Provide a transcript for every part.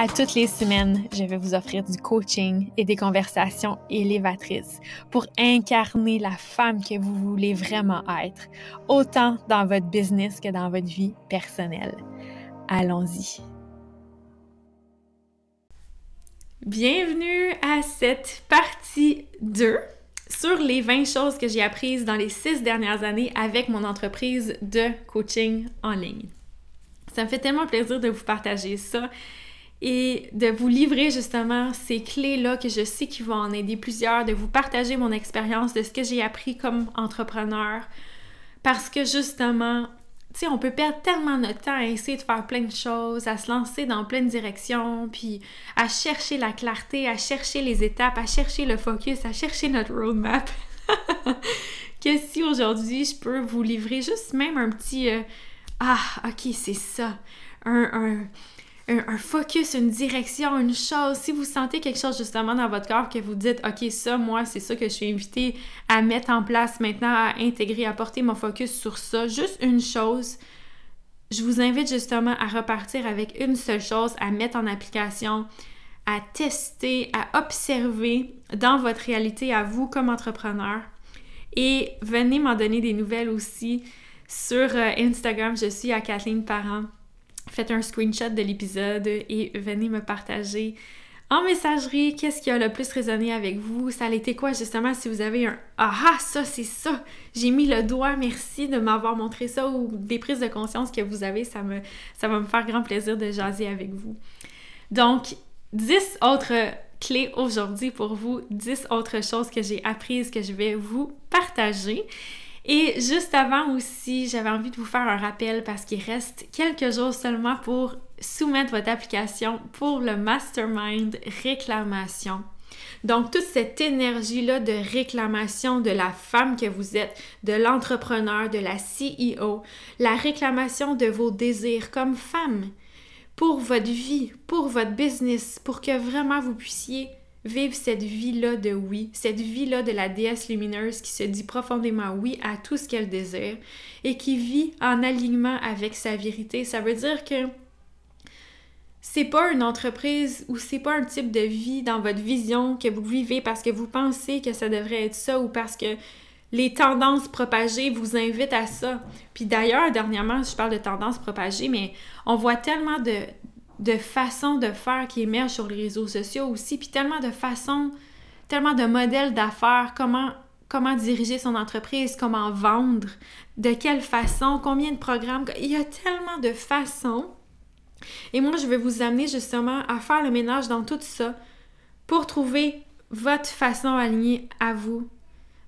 À toutes les semaines, je vais vous offrir du coaching et des conversations élévatrices pour incarner la femme que vous voulez vraiment être, autant dans votre business que dans votre vie personnelle. Allons-y. Bienvenue à cette partie 2 sur les 20 choses que j'ai apprises dans les 6 dernières années avec mon entreprise de coaching en ligne. Ça me fait tellement plaisir de vous partager ça et de vous livrer justement ces clés-là que je sais qui vont en aider plusieurs, de vous partager mon expérience de ce que j'ai appris comme entrepreneur. Parce que justement, tu sais, on peut perdre tellement de temps à essayer de faire plein de choses, à se lancer dans plein de directions, puis à chercher la clarté, à chercher les étapes, à chercher le focus, à chercher notre roadmap. que si aujourd'hui je peux vous livrer juste même un petit euh, Ah, ok, c'est ça. Un, un, un, focus, une direction, une chose, si vous sentez quelque chose justement dans votre corps que vous dites, OK, ça, moi, c'est ça que je suis invitée à mettre en place maintenant, à intégrer, à porter mon focus sur ça, juste une chose, je vous invite justement à repartir avec une seule chose, à mettre en application, à tester, à observer dans votre réalité à vous comme entrepreneur. Et venez m'en donner des nouvelles aussi sur euh, Instagram. Je suis à Kathleen Parent faites un screenshot de l'épisode et venez me partager en messagerie qu'est-ce qui a le plus résonné avec vous. Ça a été quoi justement si vous avez un Ah, ça c'est ça, j'ai mis le doigt, merci de m'avoir montré ça ou des prises de conscience que vous avez, ça, me, ça va me faire grand plaisir de jaser avec vous. Donc, 10 autres clés aujourd'hui pour vous, 10 autres choses que j'ai apprises que je vais vous partager. Et juste avant aussi, j'avais envie de vous faire un rappel parce qu'il reste quelques jours seulement pour soumettre votre application pour le mastermind réclamation. Donc, toute cette énergie-là de réclamation de la femme que vous êtes, de l'entrepreneur, de la CEO, la réclamation de vos désirs comme femme pour votre vie, pour votre business, pour que vraiment vous puissiez vivre cette vie-là de oui, cette vie-là de la déesse lumineuse qui se dit profondément oui à tout ce qu'elle désire et qui vit en alignement avec sa vérité. Ça veut dire que c'est pas une entreprise ou c'est pas un type de vie dans votre vision que vous vivez parce que vous pensez que ça devrait être ça ou parce que les tendances propagées vous invitent à ça. Puis d'ailleurs, dernièrement, je parle de tendances propagées, mais on voit tellement de, de façons de faire qui émergent sur les réseaux sociaux aussi, puis tellement de façons, tellement de modèles d'affaires, comment, comment diriger son entreprise, comment vendre, de quelle façon, combien de programmes. Il y a tellement de façons. Et moi, je vais vous amener justement à faire le ménage dans tout ça pour trouver votre façon alignée à vous.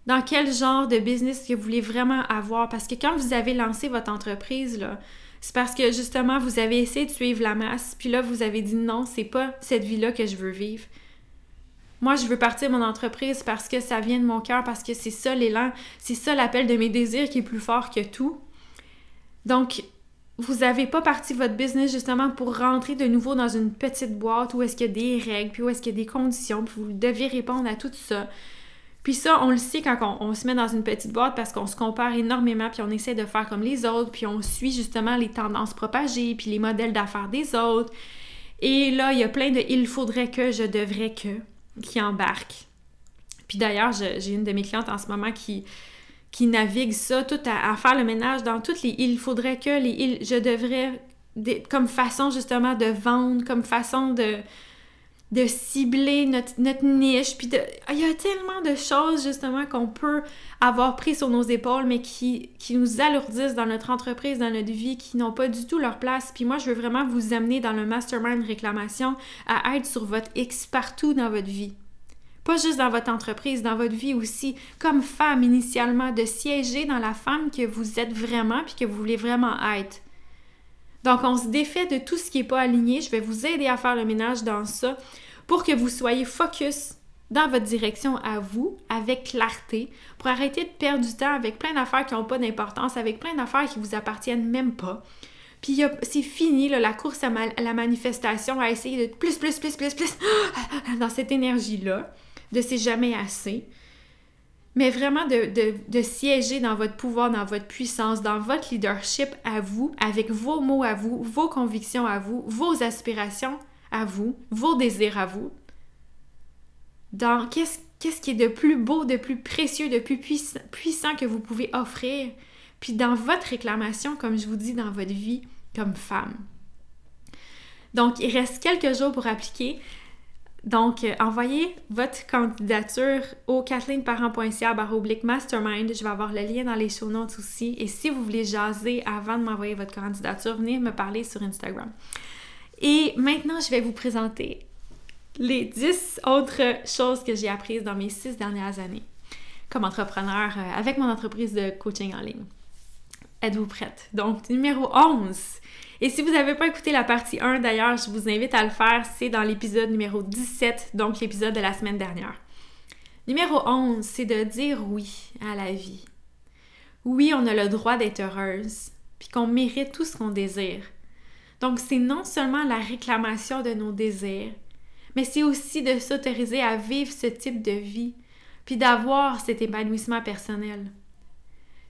Dans quel genre de business que vous voulez vraiment avoir. Parce que quand vous avez lancé votre entreprise, là, c'est parce que justement, vous avez essayé de suivre la masse, puis là, vous avez dit non, c'est pas cette vie-là que je veux vivre. Moi, je veux partir mon entreprise parce que ça vient de mon cœur, parce que c'est ça l'élan, c'est ça l'appel de mes désirs qui est plus fort que tout. Donc, vous n'avez pas parti votre business justement pour rentrer de nouveau dans une petite boîte où est-ce qu'il y a des règles, puis où est-ce qu'il y a des conditions, puis vous deviez répondre à tout ça. Puis ça, on le sait quand on, se met dans une petite boîte parce qu'on se compare énormément, puis on essaie de faire comme les autres, puis on suit justement les tendances propagées, puis les modèles d'affaires des autres. Et là, il y a plein de il faudrait que, je devrais que qui embarquent. Puis d'ailleurs, j'ai une de mes clientes en ce moment qui, qui navigue ça, tout à, faire le ménage dans toutes les il faudrait que, les il, je devrais, comme façon justement de vendre, comme façon de de cibler notre, niche. Puis il y a tellement de choses justement qu'on peut avoir pris sur nos épaules, mais qui, qui nous alourdissent dans notre entreprise, dans notre vie, qui n'ont pas du tout leur place. Puis moi, je veux vraiment vous amener dans le mastermind réclamation à être sur votre X partout dans votre vie. Pas juste dans votre entreprise, dans votre vie aussi, comme femme initialement, de siéger dans la femme que vous êtes vraiment puis que vous voulez vraiment être. Donc, on se défait de tout ce qui n'est pas aligné. Je vais vous aider à faire le ménage dans ça pour que vous soyez focus dans votre direction à vous, avec clarté, pour arrêter de perdre du temps avec plein d'affaires qui n'ont pas d'importance, avec plein d'affaires qui vous appartiennent même pas. Puis c'est fini, la course à, la manifestation, à essayer de plus, plus, plus, plus, plus, dans cette énergie-là, de c'est jamais assez. Mais vraiment de, siéger dans votre pouvoir, dans votre puissance, dans votre leadership à vous, avec vos mots à vous, vos convictions à vous, vos aspirations à vous, vos désirs à vous. Dans qu'est-ce qu'est-ce qui est de plus beau, de plus précieux, de plus puissant que vous pouvez offrir? Puis dans votre réclamation, comme je vous dis, dans votre vie comme femme. Donc, il reste quelques jours pour appliquer. Donc, euh, envoyez votre candidature au oblique mastermind. Je vais avoir le lien dans les show notes aussi. Et si vous voulez jaser avant de m'envoyer votre candidature, venez me parler sur Instagram. Et maintenant, je vais vous présenter les 10 autres choses que j'ai apprises dans mes six dernières années comme entrepreneur euh, avec mon entreprise de coaching en ligne. Êtes-vous prête? Donc, numéro 11. Et si vous n'avez pas écouté la partie 1, d'ailleurs, je vous invite à le faire. C'est dans l'épisode numéro 17, donc l'épisode de la semaine dernière. Numéro 11, c'est de dire oui à la vie. Oui, on a le droit d'être heureuse, puis qu'on mérite tout ce qu'on désire. Donc, c'est non seulement la réclamation de nos désirs, mais c'est aussi de s'autoriser à vivre ce type de vie, puis d'avoir cet épanouissement personnel.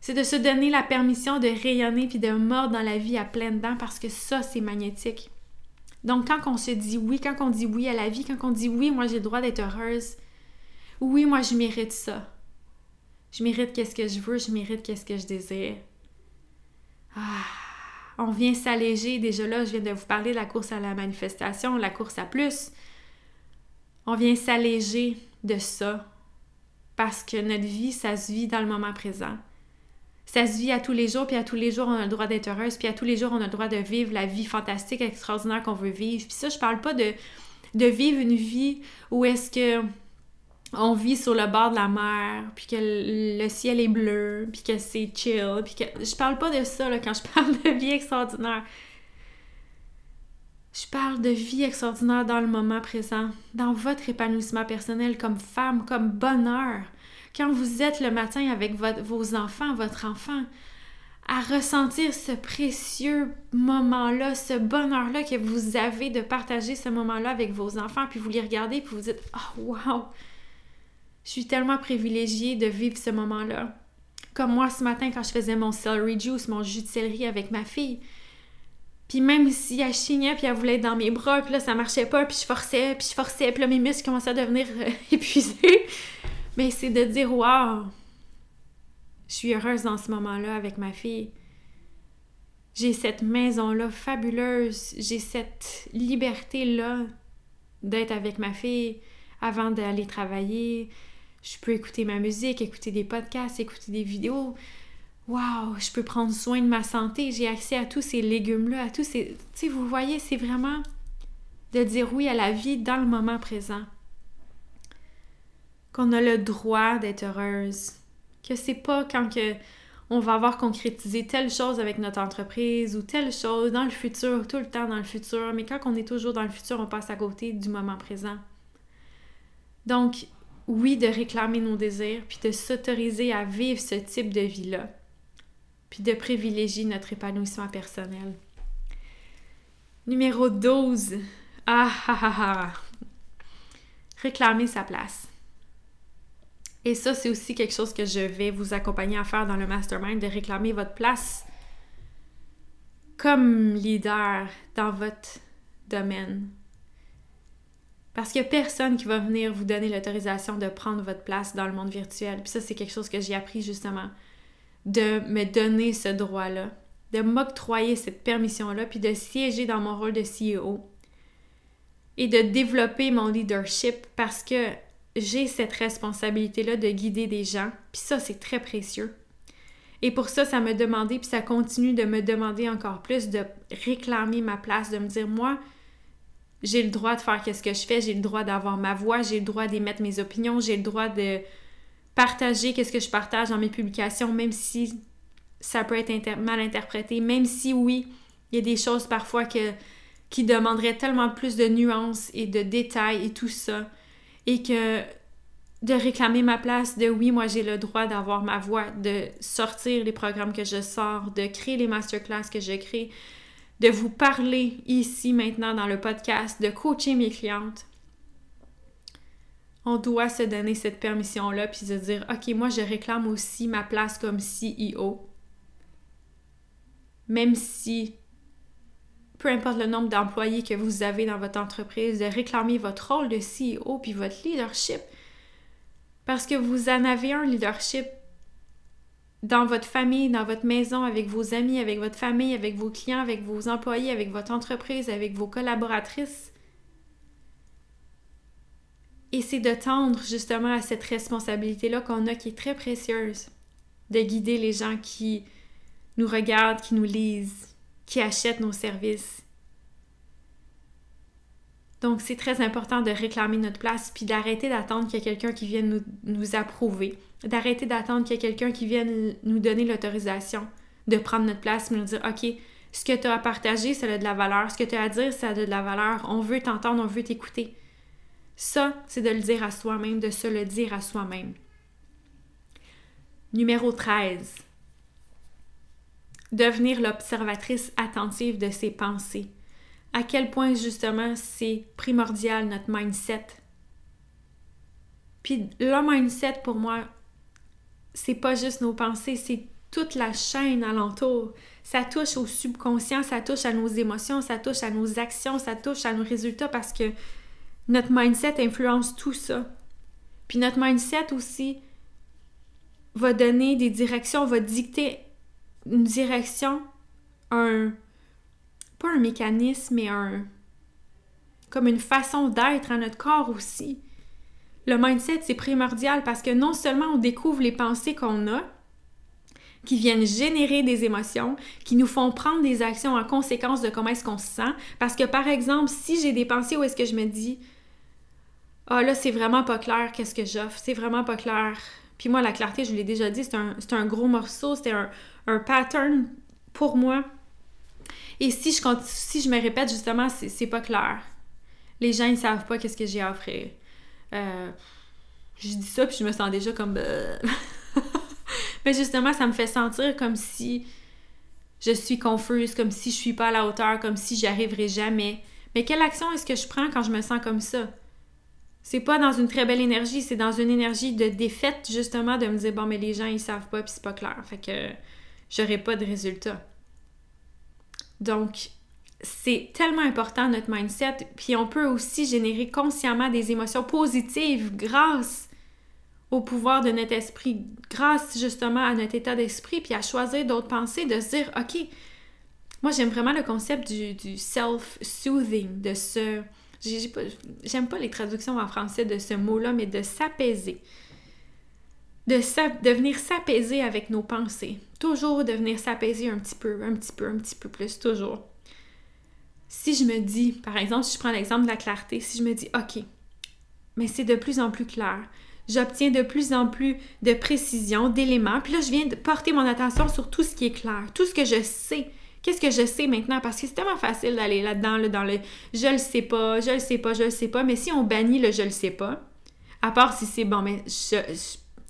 C'est de se donner la permission de rayonner puis de mordre dans la vie à pleines dents parce que ça, c'est magnétique. Donc, quand on se dit oui, quand on dit oui à la vie, quand on dit oui, moi j'ai le droit d'être heureuse, oui, moi je mérite ça. Je mérite qu'est-ce que je veux, je mérite qu'est-ce que je désire. Ah, on vient s'alléger. Déjà là, je viens de vous parler de la course à la manifestation, la course à plus. On vient s'alléger de ça parce que notre vie, ça se vit dans le moment présent ça se vit à tous les jours, puis à tous les jours, on a le droit d'être heureuse, puis à tous les jours, on a le droit de vivre la vie fantastique, extraordinaire qu'on veut vivre. Puis ça, je parle pas de, vivre une vie où est-ce que on vit sur le bord de la mer, puis que le ciel est bleu, puis que c'est chill, puis que... Je parle pas de ça, là, quand je parle de vie extraordinaire. Je parle de vie extraordinaire dans le moment présent, dans votre épanouissement personnel comme femme, comme bonheur quand vous êtes le matin avec vos enfants, votre enfant, à ressentir ce précieux moment-là, ce bonheur-là que vous avez de partager ce moment-là avec vos enfants, puis vous les regardez, puis vous dites Oh, wow! Je suis tellement privilégiée de vivre ce moment-là. Comme moi ce matin, quand je faisais mon celery juice, mon jus de céleri avec ma fille. Puis même si elle chignait, puis elle voulait être dans mes bras, puis là, ça marchait pas, puis je forçais, puis je forçais, puis là, mes muscles commençaient à devenir euh, épuisés. Mais c'est de dire Waouh, je suis heureuse dans ce moment-là avec ma fille. J'ai cette maison-là fabuleuse. J'ai cette liberté-là d'être avec ma fille avant d'aller travailler. Je peux écouter ma musique, écouter des podcasts, écouter des vidéos. Waouh, je peux prendre soin de ma santé. J'ai accès à tous ces légumes-là, à tous ces. Tu sais, vous voyez, c'est vraiment de dire oui à la vie dans le moment présent qu'on a le droit d'être heureuse. Que c'est pas quand que on va avoir concrétisé telle chose avec notre entreprise ou telle chose dans le futur, tout le temps dans le futur, mais quand on est toujours dans le futur, on passe à côté du moment présent. Donc, oui, de réclamer nos désirs, puis de s'autoriser à vivre ce type de vie-là, puis de privilégier notre épanouissement personnel. Numéro 12. Ah ah ah ah. Réclamer sa place. Et ça, c'est aussi quelque chose que je vais vous accompagner à faire dans le mastermind, de réclamer votre place comme leader dans votre domaine. Parce qu'il n'y a personne qui va venir vous donner l'autorisation de prendre votre place dans le monde virtuel. Puis ça, c'est quelque chose que j'ai appris justement, de me donner ce droit-là, de m'octroyer cette permission-là, puis de siéger dans mon rôle de CEO et de développer mon leadership parce que j'ai cette responsabilité-là de guider des gens, puis ça, c'est très précieux. Et pour ça, ça me demandait, puis ça continue de me demander encore plus de réclamer ma place, de me dire, moi, j'ai le droit de faire ce que je fais, j'ai le droit d'avoir ma voix, j'ai le droit d'émettre mes opinions, j'ai le droit de partager qu'est-ce que je partage dans mes publications, même si ça peut être mal interprété, même si oui, Il y a des choses parfois qui demanderaient tellement plus de nuances et de détails et tout ça. Et que de réclamer ma place, de oui, moi j'ai le droit d'avoir ma voix, de sortir les programmes que je sors, de créer les masterclass que je crée, de vous parler ici maintenant dans le podcast, de coacher mes clientes. On doit se donner cette permission-là, puis se dire, OK, moi je réclame aussi ma place comme CEO. Même si, peu importe le nombre d'employés que vous avez dans votre entreprise, de réclamer votre rôle de CEO puis votre leadership parce que vous en avez un leadership dans votre famille, dans votre maison, avec vos amis, avec votre famille, avec vos clients, avec vos employés, avec votre entreprise, avec vos collaboratrices. Et c'est de tendre justement à cette responsabilité-là qu'on a qui est très précieuse, de guider les gens qui nous regardent, qui nous lisent, qui achètent nos services, donc, c'est très important de réclamer notre place, puis d'arrêter d'attendre qu'il y ait quelqu'un qui vienne nous, approuver, d'arrêter d'attendre qu'il y ait quelqu'un qui vienne nous donner l'autorisation de prendre notre place, mais nous dire, OK, ce que tu as à partager, ça a de la valeur, ce que tu as à dire, ça a de la valeur, on veut t'entendre, on veut t'écouter. Ça, c'est de le dire à soi-même, de se le dire à soi-même. Numéro 13. Devenir l'observatrice attentive de ses pensées à quel point justement c'est primordial notre mindset. Puis le mindset pour moi, c'est pas juste nos pensées, c'est toute la chaîne alentour. Ça touche au subconscient, ça touche à nos émotions, ça touche à nos actions, ça touche à nos résultats parce que notre mindset influence tout ça. Puis notre mindset aussi va donner des directions, va dicter une direction, un, pas un mécanisme, mais un comme une façon d'être à notre corps aussi. Le mindset, c'est primordial parce que non seulement on découvre les pensées qu'on a, qui viennent générer des émotions, qui nous font prendre des actions en conséquence de comment est-ce qu'on se sent. Parce que par exemple, si j'ai des pensées où est-ce que je me dis Ah oh, là, c'est vraiment pas clair, qu'est-ce que j'offre, c'est vraiment pas clair. Puis moi, la clarté, je l'ai déjà dit, c'est un, un, gros morceau, c'était un, un pattern pour moi et si je, me répète, justement, c'est pas clair. Les gens, ils savent pas qu'est-ce que j'ai à offrir. Euh, je dis ça, puis je me sens déjà comme... Euh, mais justement, ça me fait sentir comme si je suis confuse, comme si je suis pas à la hauteur, comme si j'y arriverai jamais. Mais quelle action est-ce que je prends quand je me sens comme ça? C'est pas dans une très belle énergie, c'est dans une énergie de défaite, justement, de me dire, bon, mais les gens, ils savent pas, puis c'est pas clair. Fait que j'aurai pas de résultat. Donc, c'est tellement important notre mindset, puis on peut aussi générer consciemment des émotions positives grâce au pouvoir de notre esprit, grâce justement à notre état d'esprit, puis à choisir d'autres pensées, de se dire, OK, moi j'aime vraiment le concept du, self-soothing, de se... J'aime pas les traductions en français de ce mot-là, mais de s'apaiser. De, venir s'apaiser avec nos pensées toujours de venir s'apaiser un petit peu, un petit peu, un petit peu plus, toujours. Si je me dis, par exemple, si je prends l'exemple de la clarté, si je me dis, OK, mais c'est de plus en plus clair, j'obtiens de plus en plus de précision, d'éléments, puis là, je viens de porter mon attention sur tout ce qui est clair, tout ce que je sais. Qu'est-ce que je sais maintenant? Parce que c'est tellement facile d'aller là-dedans, dans le je le sais pas, je le sais pas, je le sais pas, mais si on bannit le je le sais pas, à part si c'est bon, mais je,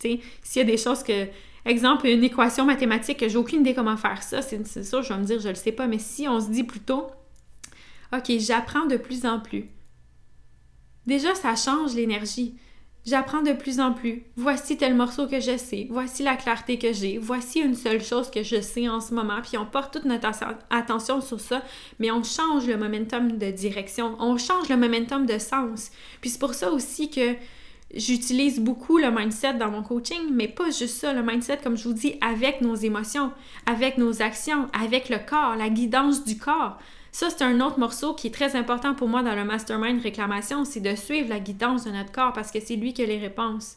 s'il y a des choses que Exemple, une équation mathématique, j'ai aucune idée comment faire ça, c'est ça, je vais me dire, je le sais pas, mais si on se dit plutôt, OK, j'apprends de plus en plus. Déjà, ça change l'énergie. J'apprends de plus en plus. Voici tel morceau que je sais. Voici la clarté que j'ai. Voici une seule chose que je sais en ce moment. Puis on porte toute notre attention sur ça, mais on change le momentum de direction. On change le momentum de sens. Puis c'est pour ça aussi que J'utilise beaucoup le mindset dans mon coaching, mais pas juste ça, le mindset, comme je vous dis, avec nos émotions, avec nos actions, avec le corps, la guidance du corps. Ça, c'est un autre morceau qui est très important pour moi dans le mastermind réclamation, c'est de suivre la guidance de notre corps parce que c'est lui qui a les réponses.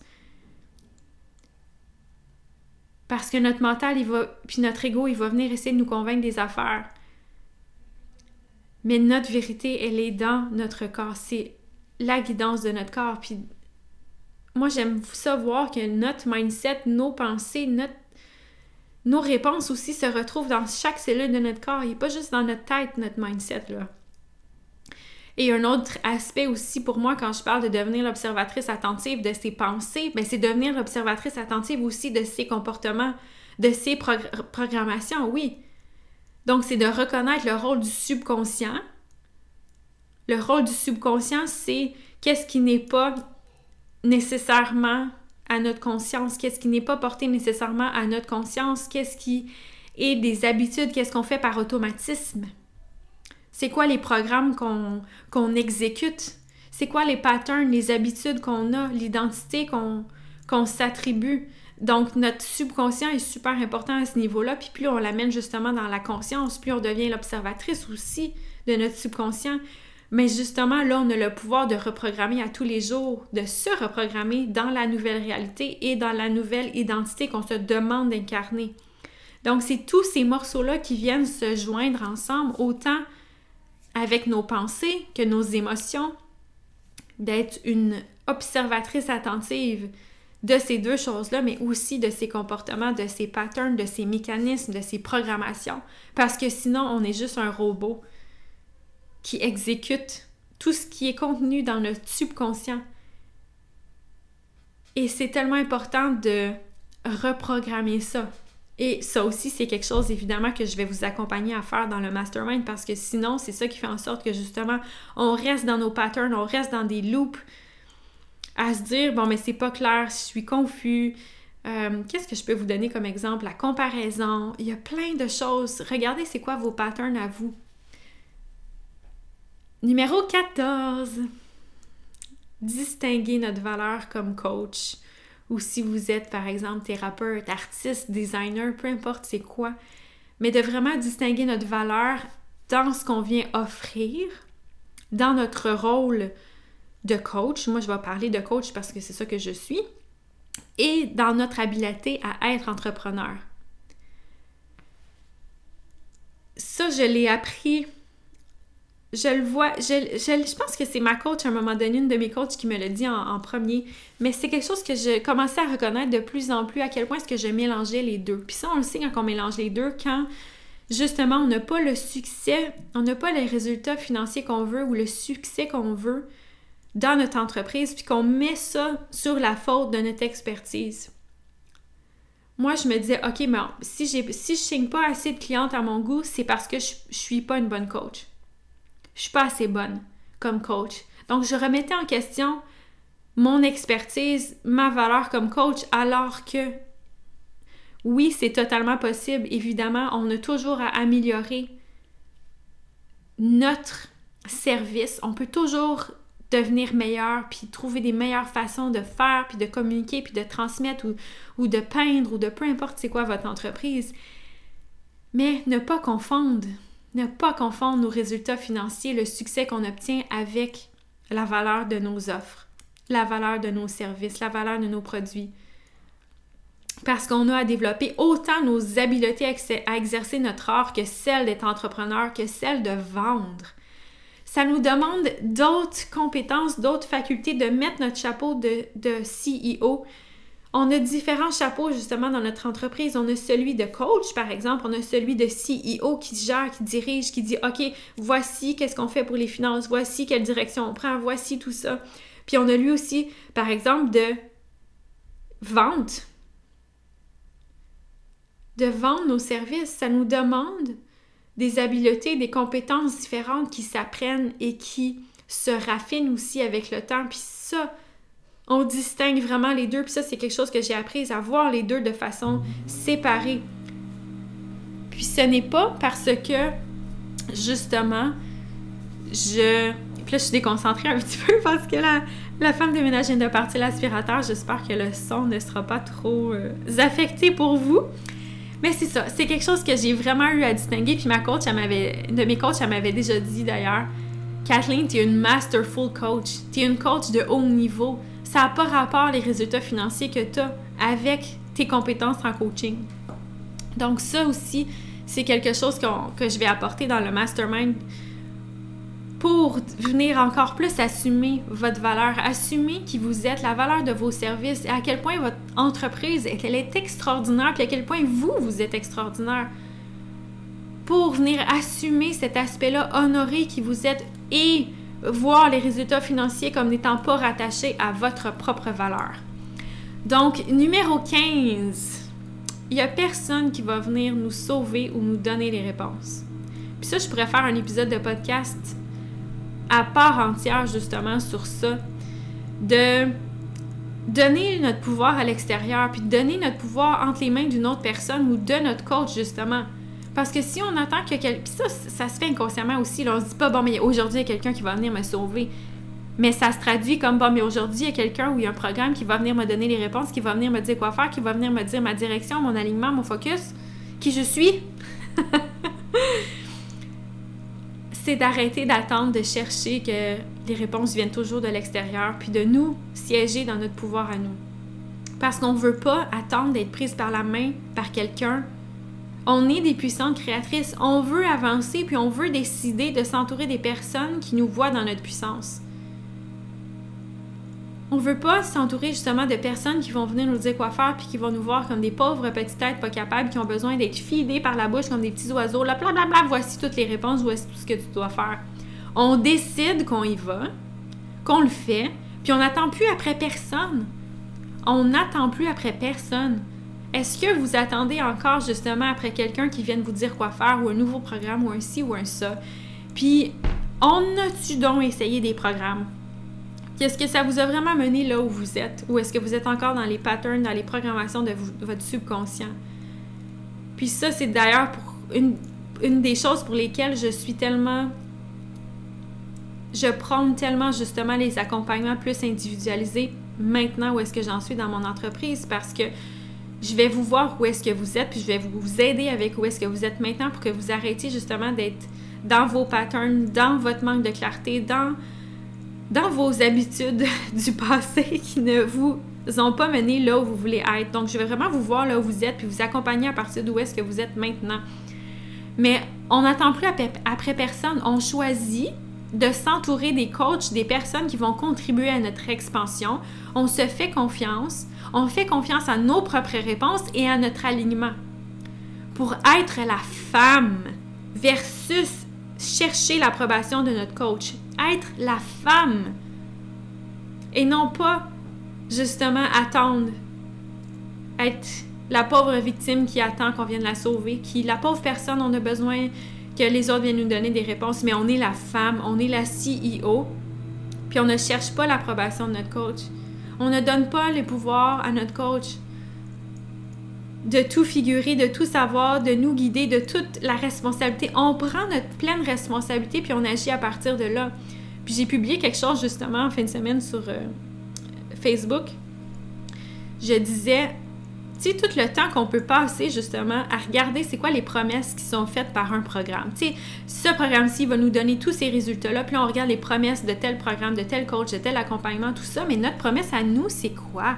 Parce que notre mental, il va, puis notre ego, il va venir essayer de nous convaincre des affaires. Mais notre vérité, elle est dans notre corps. C'est la guidance de notre corps. Puis moi, j'aime savoir que notre mindset, nos pensées, notre, nos réponses aussi se retrouvent dans chaque cellule de notre corps. Il n'est pas juste dans notre tête, notre mindset, là. Et un autre aspect aussi pour moi quand je parle de devenir l'observatrice attentive de ses pensées, ben c'est devenir l'observatrice attentive aussi de ses comportements, de ses programmations, oui. Donc c'est de reconnaître le rôle du subconscient. Le rôle du subconscient, c'est qu'est-ce qui n'est pas nécessairement à notre conscience, qu'est-ce qui n'est pas porté nécessairement à notre conscience, qu'est-ce qui est des habitudes, qu'est-ce qu'on fait par automatisme? C'est quoi les programmes qu'on exécute? C'est quoi les patterns, les habitudes qu'on a, l'identité qu'on s'attribue? Donc, notre subconscient est super important à ce niveau-là. Puis plus on l'amène justement dans la conscience, plus on devient l'observatrice aussi de notre subconscient. Mais justement, là, on a le pouvoir de reprogrammer à tous les jours, de se reprogrammer dans la nouvelle réalité et dans la nouvelle identité qu'on se demande d'incarner. Donc, c'est tous ces morceaux-là qui viennent se joindre ensemble, autant avec nos pensées que nos émotions, d'être une observatrice attentive de ces deux choses-là, mais aussi de ces comportements, de ces patterns, de ces mécanismes, de ces programmations. Parce que sinon, on est juste un robot qui exécute tout ce qui est contenu dans notre subconscient. Et c'est tellement important de reprogrammer ça. Et ça aussi, c'est quelque chose évidemment que je vais vous accompagner à faire dans le mastermind parce que sinon, c'est ça qui fait en sorte que justement, on reste dans nos patterns, on reste dans des loops à se dire, bon, mais c'est pas clair, je suis confus. Euh, qu'est-ce que je peux vous donner comme exemple? La comparaison. Il y a plein de choses. Regardez, c'est quoi vos patterns à vous? Numéro 14. Distinguer notre valeur comme coach ou si vous êtes par exemple thérapeute, artiste, designer, peu importe c'est quoi, mais de vraiment distinguer notre valeur dans ce qu'on vient offrir, dans notre rôle de coach. Moi, je vais parler de coach parce que c'est ça que je suis. Et dans notre habileté à être entrepreneur. Ça, je l'ai appris je le vois, je, je, pense que c'est ma coach à un moment donné, une de mes coachs qui me l'a dit en, premier, mais c'est quelque chose que je commençais à reconnaître de plus en plus à quel point est-ce que je mélangeais les deux. Puis ça, on le sait quand on mélange les deux, quand justement on n'a pas le succès, on n'a pas les résultats financiers qu'on veut ou le succès qu'on veut dans notre entreprise, puis qu'on met ça sur la faute de notre expertise. Moi, je me disais, OK, mais si, si je ne signe pas assez de clientes à mon goût, c'est parce que je ne suis pas une bonne coach je suis pas assez bonne comme coach. Donc, je remettais en question mon expertise, ma valeur comme coach, alors que oui, c'est totalement possible. Évidemment, on a toujours à améliorer notre service. On peut toujours devenir meilleur, puis trouver des meilleures façons de faire, puis de communiquer, puis de transmettre, ou, ou de peindre, ou de peu importe c'est quoi votre entreprise. Mais ne pas confondre ne pas confondre nos résultats financiers, le succès qu'on obtient avec la valeur de nos offres, la valeur de nos services, la valeur de nos produits. Parce qu'on a à développer autant nos habiletés à exercer notre art que celle d'être entrepreneur, que celle de vendre. Ça nous demande d'autres compétences, d'autres facultés, de mettre notre chapeau de, de CEO, on a différents chapeaux justement dans notre entreprise. On a celui de coach, par exemple. On a celui de CEO qui gère, qui dirige, qui dit OK, voici qu'est-ce qu'on fait pour les finances, voici quelle direction on prend, voici tout ça. Puis on a lui aussi, par exemple, de vente. De vendre nos services. Ça nous demande des habiletés, des compétences différentes qui s'apprennent et qui se raffinent aussi avec le temps. Puis ça, on distingue vraiment les deux. Puis ça, c'est quelque chose que j'ai appris à voir les deux de façon séparée. Puis ce n'est pas parce que, justement, je... Puis là, je suis déconcentrée un petit peu parce que la, la femme de ménage vient de partir l'aspirateur. J'espère que le son ne sera pas trop euh, affecté pour vous. Mais c'est ça, c'est quelque chose que j'ai vraiment eu à distinguer. Puis ma coach, elle m'avait, de mes coachs, elle m'avait déjà dit d'ailleurs, Kathleen, tu es une masterful coach. Tu es une coach de haut niveau ça n'a pas rapport les résultats financiers que tu as avec tes compétences en coaching. Donc ça aussi, c'est quelque chose que je vais apporter dans le mastermind pour venir encore plus assumer votre valeur, assumer qui vous êtes, la valeur de vos services et à quel point votre entreprise elle est extraordinaire, puis à quel point vous, vous êtes extraordinaire. Pour venir assumer cet aspect-là, honorer qui vous êtes et voir les résultats financiers comme n'étant pas rattachés à votre propre valeur. Donc, numéro 15, il n'y a personne qui va venir nous sauver ou nous donner les réponses. Puis ça, je pourrais faire un épisode de podcast à part entière justement sur ça, de donner notre pouvoir à l'extérieur, puis donner notre pouvoir entre les mains d'une autre personne ou de notre coach justement. Parce que si on attend que quelqu'un... Puis ça, ça se fait inconsciemment aussi. Là, on se dit pas, bon, mais aujourd'hui, il y a quelqu'un qui va venir me sauver. Mais ça se traduit comme, bon, mais aujourd'hui, il y a quelqu'un ou il y a un programme qui va venir me donner les réponses, qui va venir me dire quoi faire, qui va venir me dire ma direction, mon alignement, mon focus, qui je suis. c'est d'arrêter d'attendre, de chercher que les réponses viennent toujours de l'extérieur, puis de nous siéger dans notre pouvoir à nous. Parce qu'on ne veut pas attendre d'être prise par la main par quelqu'un. On est des puissantes créatrices. On veut avancer, puis on veut décider de s'entourer des personnes qui nous voient dans notre puissance. On veut pas s'entourer justement de personnes qui vont venir nous dire quoi faire puis qui vont nous voir comme des pauvres petites têtes pas capables qui ont besoin d'être fidés par la bouche comme des petits oiseaux. Là, blablabla, voici toutes les réponses, voici tout ce que tu dois faire. On décide qu'on y va, qu'on le fait, puis on n'attend plus après personne. On n'attend plus après personne. Est-ce que vous attendez encore justement après quelqu'un qui vienne vous dire quoi faire ou un nouveau programme ou un ci ou un ça? Puis, on a-tu donc essayé des programmes? Est-ce que ça vous a vraiment mené là où vous êtes? Ou est-ce que vous êtes encore dans les patterns, dans les programmations de, votre subconscient? Puis ça, c'est d'ailleurs une, une, des choses pour lesquelles je suis tellement... Je prône tellement justement les accompagnements plus individualisés maintenant où est-ce que j'en suis dans mon entreprise parce que je vais vous voir où est-ce que vous êtes, puis je vais vous aider avec où est-ce que vous êtes maintenant pour que vous arrêtiez justement d'être dans vos patterns, dans votre manque de clarté, dans vos habitudes du passé qui ne vous ont pas mené là où vous voulez être. Donc, je vais vraiment vous voir là où vous êtes, puis vous accompagner à partir d'où est-ce que vous êtes maintenant. Mais on n'attend plus après personne. On choisit de s'entourer des coachs, des personnes qui vont contribuer à notre expansion. On se fait confiance. On fait confiance à nos propres réponses et à notre alignement. Pour être la femme versus chercher l'approbation de notre coach, être la femme et non pas justement attendre, être la pauvre victime qui attend qu'on vienne la sauver, qui la pauvre personne, on a besoin que les autres viennent nous donner des réponses, mais on est la femme, on est la CEO, puis on ne cherche pas l'approbation de notre coach. On ne donne pas les pouvoirs à notre coach de tout figurer, de tout savoir, de nous guider, de toute la responsabilité. On prend notre pleine responsabilité puis on agit à partir de là. Puis j'ai publié quelque chose justement en fin de semaine sur euh, Facebook. Je disais, tu sais, tout le temps qu'on peut passer justement à regarder c'est quoi les promesses qui sont faites par un programme. Tu sais, ce programme-ci va nous donner tous ces résultats-là, puis on regarde les promesses de tel programme, de tel coach, de tel accompagnement, tout ça, mais notre promesse à nous, c'est quoi?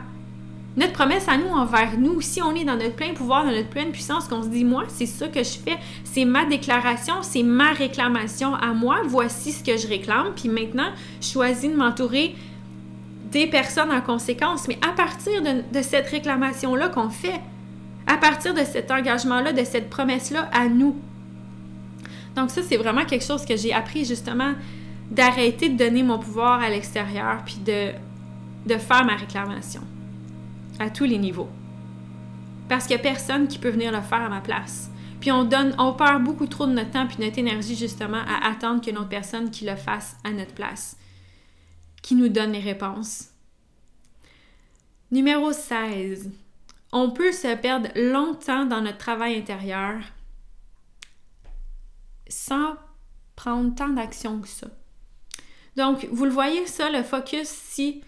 Notre promesse à nous envers nous, si on est dans notre plein pouvoir, dans notre pleine puissance, qu'on se dit, moi, c'est ça que je fais, c'est ma déclaration, c'est ma réclamation à moi, voici ce que je réclame, puis maintenant, je choisis de m'entourer des personnes en conséquence. Mais à partir de, cette réclamation-là qu'on fait, à partir de cet engagement-là, de cette promesse-là à nous. Donc ça, c'est vraiment quelque chose que j'ai appris justement d'arrêter de donner mon pouvoir à l'extérieur, puis de, de faire ma réclamation à tous les niveaux. Parce qu'il n'y a personne qui peut venir le faire à ma place. Puis on donne, on perd beaucoup trop de notre temps puis notre énergie justement à attendre qu'une autre personne qui le fasse à notre place, qui nous donne les réponses. Numéro 16. On peut se perdre longtemps dans notre travail intérieur sans prendre tant d'action que ça. Donc, vous le voyez ça, le focus, si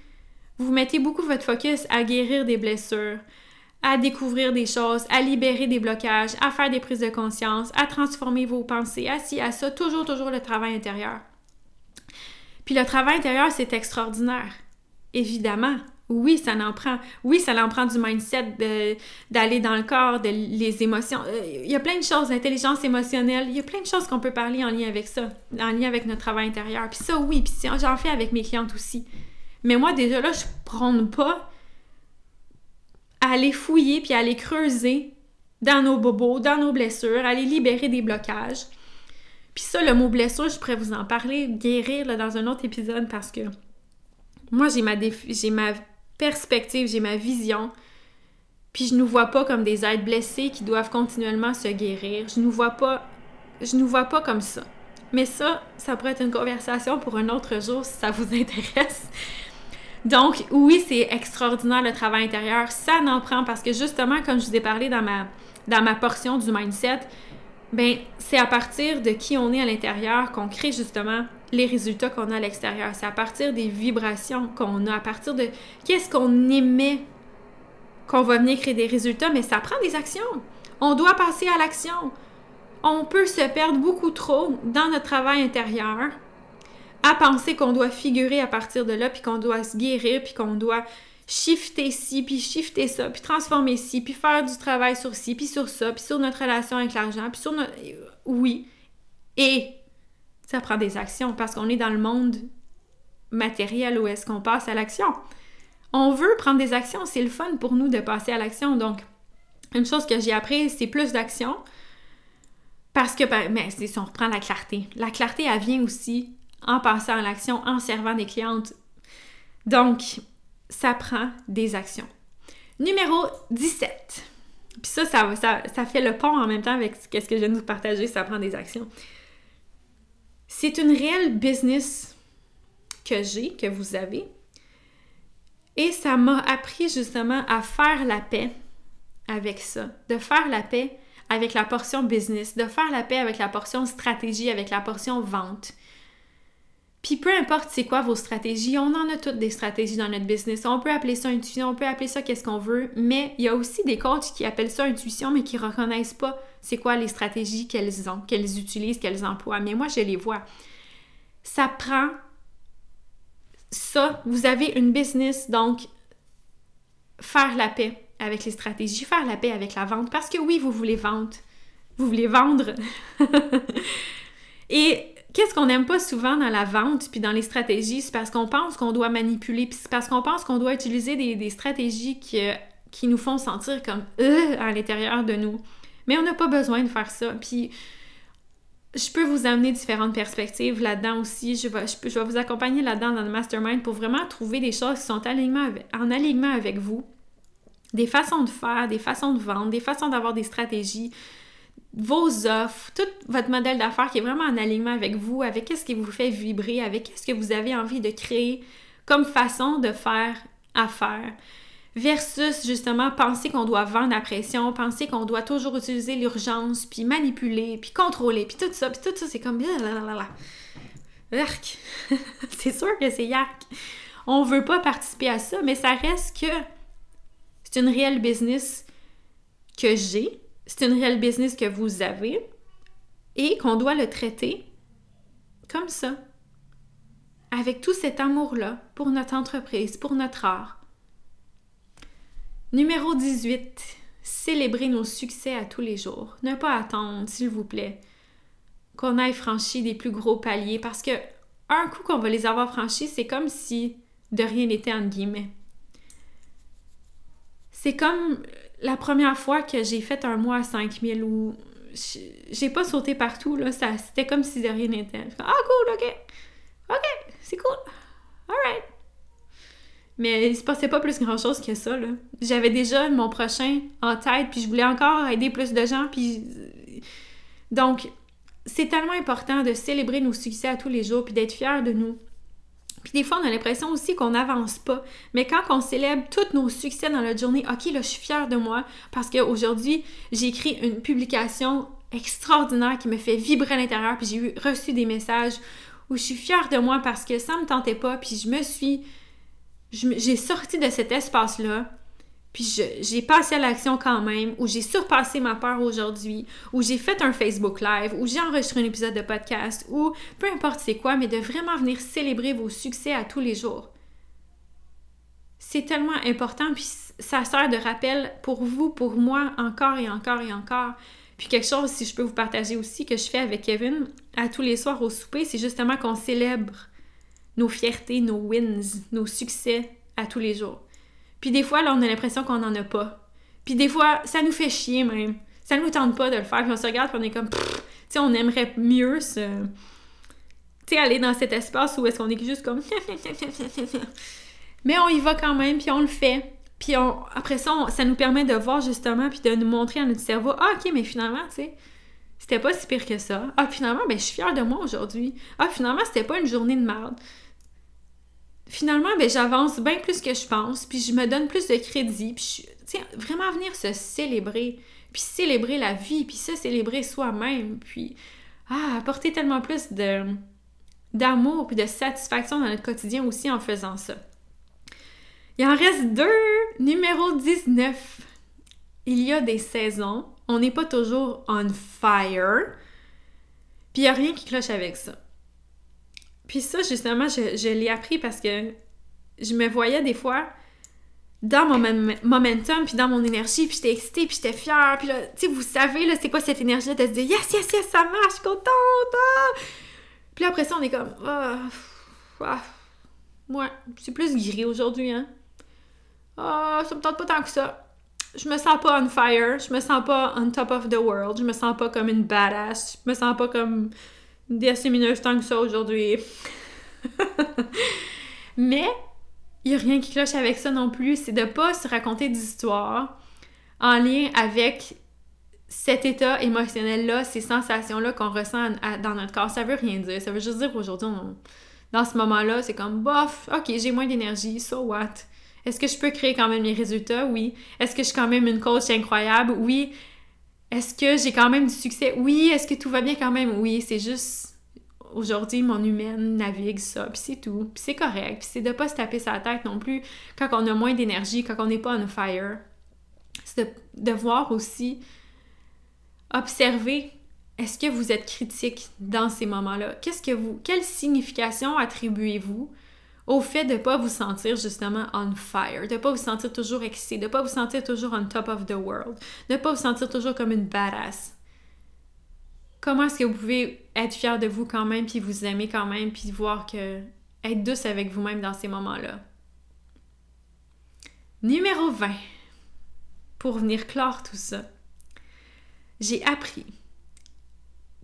vous mettez beaucoup votre focus à guérir des blessures, à découvrir des choses, à libérer des blocages, à faire des prises de conscience, à transformer vos pensées, à ci, à ça, toujours, toujours le travail intérieur. Puis le travail intérieur, c'est extraordinaire. Évidemment, Oui, ça en prend. Oui, ça en prend du mindset, d'aller dans le corps, de les émotions. Euh, il y a plein de choses, l'intelligence émotionnelle, il y a plein de choses qu'on peut parler en lien avec ça, en lien avec notre travail intérieur. Puis ça, oui, puis j'en fais avec mes clientes aussi. Mais moi, déjà là, je prône pas à aller fouiller puis à aller creuser dans nos bobos, dans nos blessures, aller libérer des blocages. Puis ça, le mot blessure, je pourrais vous en parler, guérir là, dans un autre épisode parce que moi, j'ai ma, j'ai ma perspective, j'ai ma vision. Puis je nous vois pas comme des êtres blessés qui doivent continuellement se guérir. Je nous vois pas, je nous vois pas comme ça. Mais ça, ça pourrait être une conversation pour un autre jour si ça vous intéresse. Donc, oui, c'est extraordinaire le travail intérieur. Ça n'en prend parce que justement, comme je vous ai parlé dans ma, dans ma portion du mindset, ben c'est à partir de qui on est à l'intérieur qu'on crée justement les résultats qu'on a à l'extérieur. C'est à partir des vibrations qu'on a, à partir de qu'est-ce qu'on émet qu'on va venir créer des résultats, mais ça prend des actions. On doit passer à l'action. On peut se perdre beaucoup trop dans notre travail intérieur à penser qu'on doit figurer à partir de là, puis qu'on doit se guérir, puis qu'on doit shifter ci, puis shifter ça, puis transformer ci, puis faire du travail sur ci, puis sur ça, puis sur notre relation avec l'argent, puis sur notre... Oui. Et ça prend des actions parce qu'on est dans le monde matériel où est-ce qu'on passe à l'action. On veut prendre des actions, c'est le fun pour nous de passer à l'action. Donc, une chose que j'ai appris, c'est plus d'action. Parce que, ben, mais si on reprend la clarté, la clarté, elle vient aussi en passant à l'action, en servant des clientes. Donc, ça prend des actions. Numéro 17. Puis ça, ça, ça, fait le pont en même temps avec ce que je viens de vous partager, ça prend des actions. C'est une réelle business que j'ai, que vous avez. Et ça m'a appris justement à faire la paix avec ça, de faire la paix avec la portion business, de faire la paix avec la portion stratégie, avec la portion vente, puis peu importe c'est quoi vos stratégies, on en a toutes des stratégies dans notre business. On peut appeler ça intuition, on peut appeler ça qu'est-ce qu'on veut, mais il y a aussi des coachs qui appellent ça intuition, mais qui reconnaissent pas c'est quoi les stratégies qu'elles ont, qu'elles utilisent, qu'elles emploient. Mais moi, je les vois. Ça prend ça. Vous avez une business, donc faire la paix avec les stratégies, faire la paix avec la vente, parce que oui, vous voulez vendre. Vous voulez vendre. Et qu'est-ce qu'on n'aime pas souvent dans la vente puis dans les stratégies? C'est parce qu'on pense qu'on doit manipuler, puis c'est parce qu'on pense qu'on doit utiliser des, stratégies qui, euh, qui, nous font sentir comme euh, à l'intérieur de nous. Mais on n'a pas besoin de faire ça. Puis je peux vous amener différentes perspectives là-dedans aussi. Je vais, je, vais vous accompagner là-dedans dans le mastermind pour vraiment trouver des choses qui sont en alignement avec vous. Des façons de faire, des façons de vendre, des façons d'avoir des stratégies, vos offres, tout votre modèle d'affaires qui est vraiment en alignement avec vous, avec ce qui vous fait vibrer, avec ce que vous avez envie de créer comme façon de faire affaire. Versus justement penser qu'on doit vendre à pression, penser qu'on doit toujours utiliser l'urgence, puis manipuler, puis contrôler, puis tout ça, puis tout ça, c'est comme Yark! c'est sûr que c'est yark! On veut pas participer à ça, mais ça reste que c'est une réelle business que j'ai, c'est une réelle business que vous avez et qu'on doit le traiter comme ça, avec tout cet amour-là pour notre entreprise, pour notre art. Numéro 18. Célébrer nos succès à tous les jours. Ne pas attendre, s'il vous plaît, qu'on ait franchi des plus gros paliers parce que un coup qu'on va les avoir franchis, c'est comme si de rien n'était entre guillemets. C'est comme la première fois que j'ai fait un mois à 5000 où j'ai pas sauté partout, là, ça, c'était comme si de rien n'était. Ah, cool, ok. Ok, c'est cool. Alright. Mais il se passait pas plus grand chose que ça, là. J'avais déjà mon prochain en tête, puis je voulais encore aider plus de gens, puis. Donc, c'est tellement important de célébrer nos succès à tous les jours, puis d'être fier de nous. Puis des fois, on a l'impression aussi qu'on n'avance pas. Mais quand on célèbre tous nos succès dans notre journée, OK, là, je suis fière de moi parce qu'aujourd'hui, j'ai écrit une publication extraordinaire qui me fait vibrer à l'intérieur, puis j'ai reçu des messages où je suis fière de moi parce que ça me tentait pas, puis je me suis... J'ai sorti de cet espace-là puis j'ai passé à l'action quand même, ou j'ai surpassé ma peur aujourd'hui, ou j'ai fait un Facebook Live, ou j'ai enregistré un épisode de podcast, ou peu importe c'est quoi, mais de vraiment venir célébrer vos succès à tous les jours. c'est tellement important, puis ça sert de rappel pour vous, pour moi, encore et encore et encore. Puis quelque chose, si je peux vous partager aussi, que je fais avec Kevin à tous les soirs au souper, c'est justement qu'on célèbre nos fiertés, nos wins, nos succès à tous les jours. Puis des fois, là, on a l'impression qu'on n'en a pas. Puis des fois, ça nous fait chier même. Ça nous tente pas de le faire. Puis on se regarde, puis on est comme, tu sais, on aimerait mieux. Tu sais, aller dans cet espace où est-ce qu'on est juste comme. Mais on y va quand même, puis on le fait. Puis après ça, ça nous permet de voir justement, puis de nous montrer à notre cerveau, ah ok, mais finalement, tu sais, c'était pas si pire que ça. Ah, finalement, ben, je suis fière de moi aujourd'hui. Ah, finalement, c'était pas une journée de merde. Finalement, ben, j'avance bien plus que je pense, puis je me donne plus de crédit, puis sais, vraiment venir se célébrer, puis célébrer la vie, puis se célébrer soi-même, puis ah, apporter tellement plus de d'amour puis de satisfaction dans notre quotidien aussi en faisant ça. Il en reste deux. Numéro 19. Il y a des saisons. On n'est pas toujours on fire. Puis il n'y a rien qui cloche avec ça. Puis ça, justement, je, l'ai appris parce que je me voyais des fois dans mon momentum, puis dans mon énergie, puis j'étais excitée, puis j'étais fière, puis là, tu sais, vous savez, là, c'est quoi cette énergie-là de se dire « Yes, yes, yes, ça marche, je contente! Ah! Puis après ça, on est comme ah, ah, ouais, c'est plus gris aujourd'hui, hein? Ah, ça me tente pas tant que ça. Je me sens pas on fire, je me sens pas on top of the world, je me sens pas comme une badass, je me sens pas comme une décimeuse tant que ça aujourd'hui. Mais il y a rien qui cloche avec ça non plus, c'est de pas se raconter d'histoires en lien avec cet état émotionnel-là, ces sensations-là qu'on ressent dans notre corps. Ça veut rien dire. Ça veut juste dire qu'aujourd'hui, dans ce moment-là, c'est comme bof, ok, j'ai moins d'énergie, so what? Est-ce que je peux créer quand même mes résultats? Oui. Est-ce que je suis quand même une coach incroyable? Oui. Est-ce que j'ai quand même du succès? Oui. Est-ce que tout va bien quand même? Oui. C'est juste aujourd'hui, mon humaine navigue ça, puis c'est tout. Puis c'est correct. Puis c'est de pas se taper sa tête non plus quand on a moins d'énergie, quand on n'est pas on fire. C'est de, voir aussi, observer est-ce que vous êtes critique dans ces moments-là? Qu'est-ce que vous, quelle signification attribuez-vous au fait de ne pas vous sentir justement on fire, de ne pas vous sentir toujours excité, de ne pas vous sentir toujours on top of the world, de ne pas vous sentir toujours comme une badass. Comment est-ce que vous pouvez être fier de vous quand même, puis vous aimer quand même, puis voir que être douce avec vous-même dans ces moments-là? Numéro 20. Pour venir clore tout ça, j'ai appris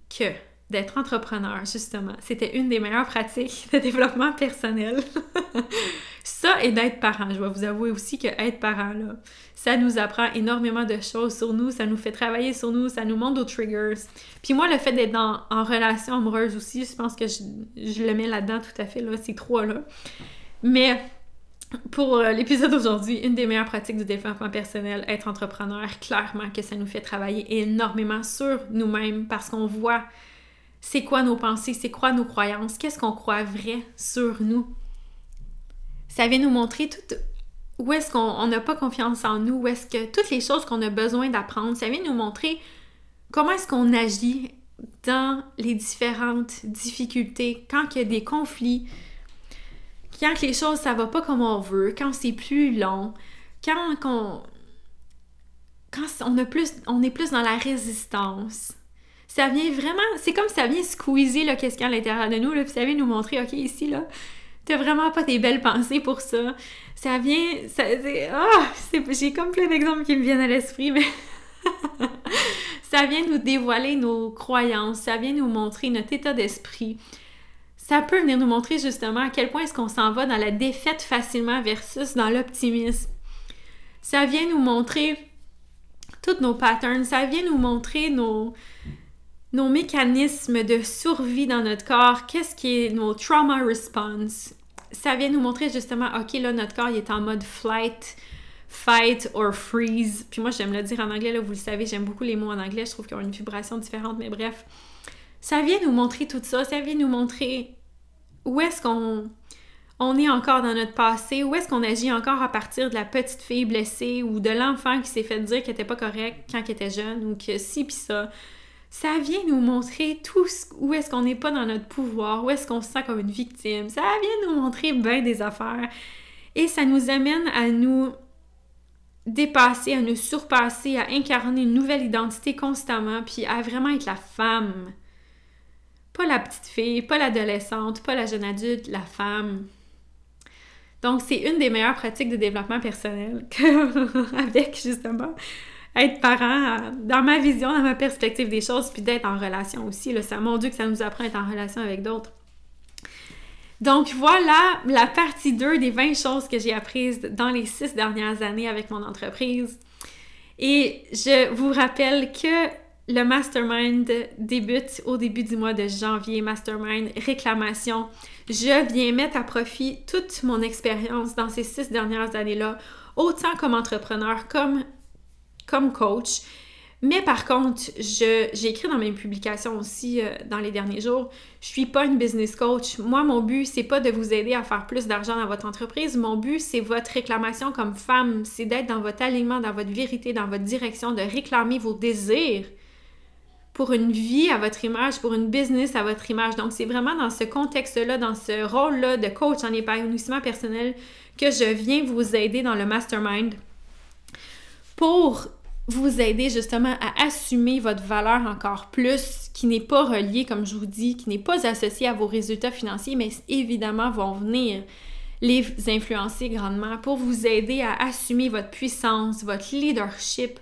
que d'être entrepreneur, justement. C'était une des meilleures pratiques de développement personnel. ça et d'être parent. Je vais vous avouer aussi que être parent, ça nous apprend énormément de choses sur nous, ça nous fait travailler sur nous, ça nous montre nos triggers. Puis moi, le fait d'être en relation amoureuse aussi, je pense que je, je le mets là-dedans tout à fait, là, ces trois-là. Mais pour euh, l'épisode d'aujourd'hui, une des meilleures pratiques du développement personnel, être entrepreneur, clairement que ça nous fait travailler énormément sur nous-mêmes parce qu'on voit c'est quoi nos pensées, c'est quoi nos croyances, qu'est-ce qu'on croit vrai sur nous? Ça vient nous montrer tout où est-ce qu'on n'a pas confiance en nous, où est-ce que toutes les choses qu'on a besoin d'apprendre, ça vient nous montrer comment est-ce qu'on agit dans les différentes difficultés, quand il y a des conflits, quand les choses ça va pas comme on veut, quand c'est plus long, quand on quand on a plus on est plus dans la résistance ça vient vraiment, c'est comme ça vient squeezer là, qu'est-ce qu'il y a à l'intérieur de nous, là, puis ça vient nous montrer, ok, ici, là, t'as vraiment pas tes belles pensées pour ça. Ça vient, ça, oh, j'ai comme plein d'exemples qui me viennent à l'esprit, mais ça vient nous dévoiler nos croyances, ça vient nous montrer notre état d'esprit. Ça peut venir nous montrer justement à quel point est-ce qu'on s'en va dans la défaite facilement versus dans l'optimisme. Ça vient nous montrer tous nos patterns, ça vient nous montrer nos, nos mécanismes de survie dans notre corps, qu'est-ce qui est nos trauma response? Ça vient nous montrer justement, ok, là, notre corps il est en mode flight, fight or freeze. Puis moi, j'aime le dire en anglais, là, vous le savez, j'aime beaucoup les mots en anglais, je trouve qu'ils ont une vibration différente, mais bref. Ça vient nous montrer tout ça, ça vient nous montrer où est-ce qu'on on est encore dans notre passé, où est-ce qu'on agit encore à partir de la petite fille blessée ou de l'enfant qui s'est fait dire qu'elle était pas correct quand elle était jeune ou que si puis ça ça vient nous montrer tout où est-ce qu'on n'est pas dans notre pouvoir, où est-ce qu'on se sent comme une victime. Ça vient nous montrer bien des affaires. Et ça nous amène à nous dépasser, à nous surpasser, à incarner une nouvelle identité constamment, puis à vraiment être la femme. Pas la petite fille, pas l'adolescente, pas la jeune adulte, la femme. Donc, c'est une des meilleures pratiques de développement personnel avec justement être parent dans ma vision, dans ma perspective des choses, puis d'être en relation aussi. Là, ça, mon Dieu, que ça nous apprend à être en relation avec d'autres. Donc voilà la partie 2 des 20 choses que j'ai apprises dans les 6 dernières années avec mon entreprise. Et je vous rappelle que le mastermind débute au début du mois de janvier, mastermind réclamation. Je viens mettre à profit toute mon expérience dans ces six dernières années-là, autant comme entrepreneur, comme, comme coach, mais par contre, j'ai écrit dans mes publications aussi euh, dans les derniers jours, je suis pas une business coach. Moi, mon but, c'est pas de vous aider à faire plus d'argent dans votre entreprise. Mon but, c'est votre réclamation comme femme. C'est d'être dans votre alignement, dans votre vérité, dans votre direction, de réclamer vos désirs pour une vie à votre image, pour une business à votre image. Donc, c'est vraiment dans ce contexte-là, dans ce rôle-là de coach en épanouissement personnel que je viens vous aider dans le mastermind pour vous aider justement à assumer votre valeur encore plus, qui n'est pas reliée, comme je vous dis, qui n'est pas associée à vos résultats financiers, mais évidemment vont venir les influencer grandement pour vous aider à assumer votre puissance, votre leadership,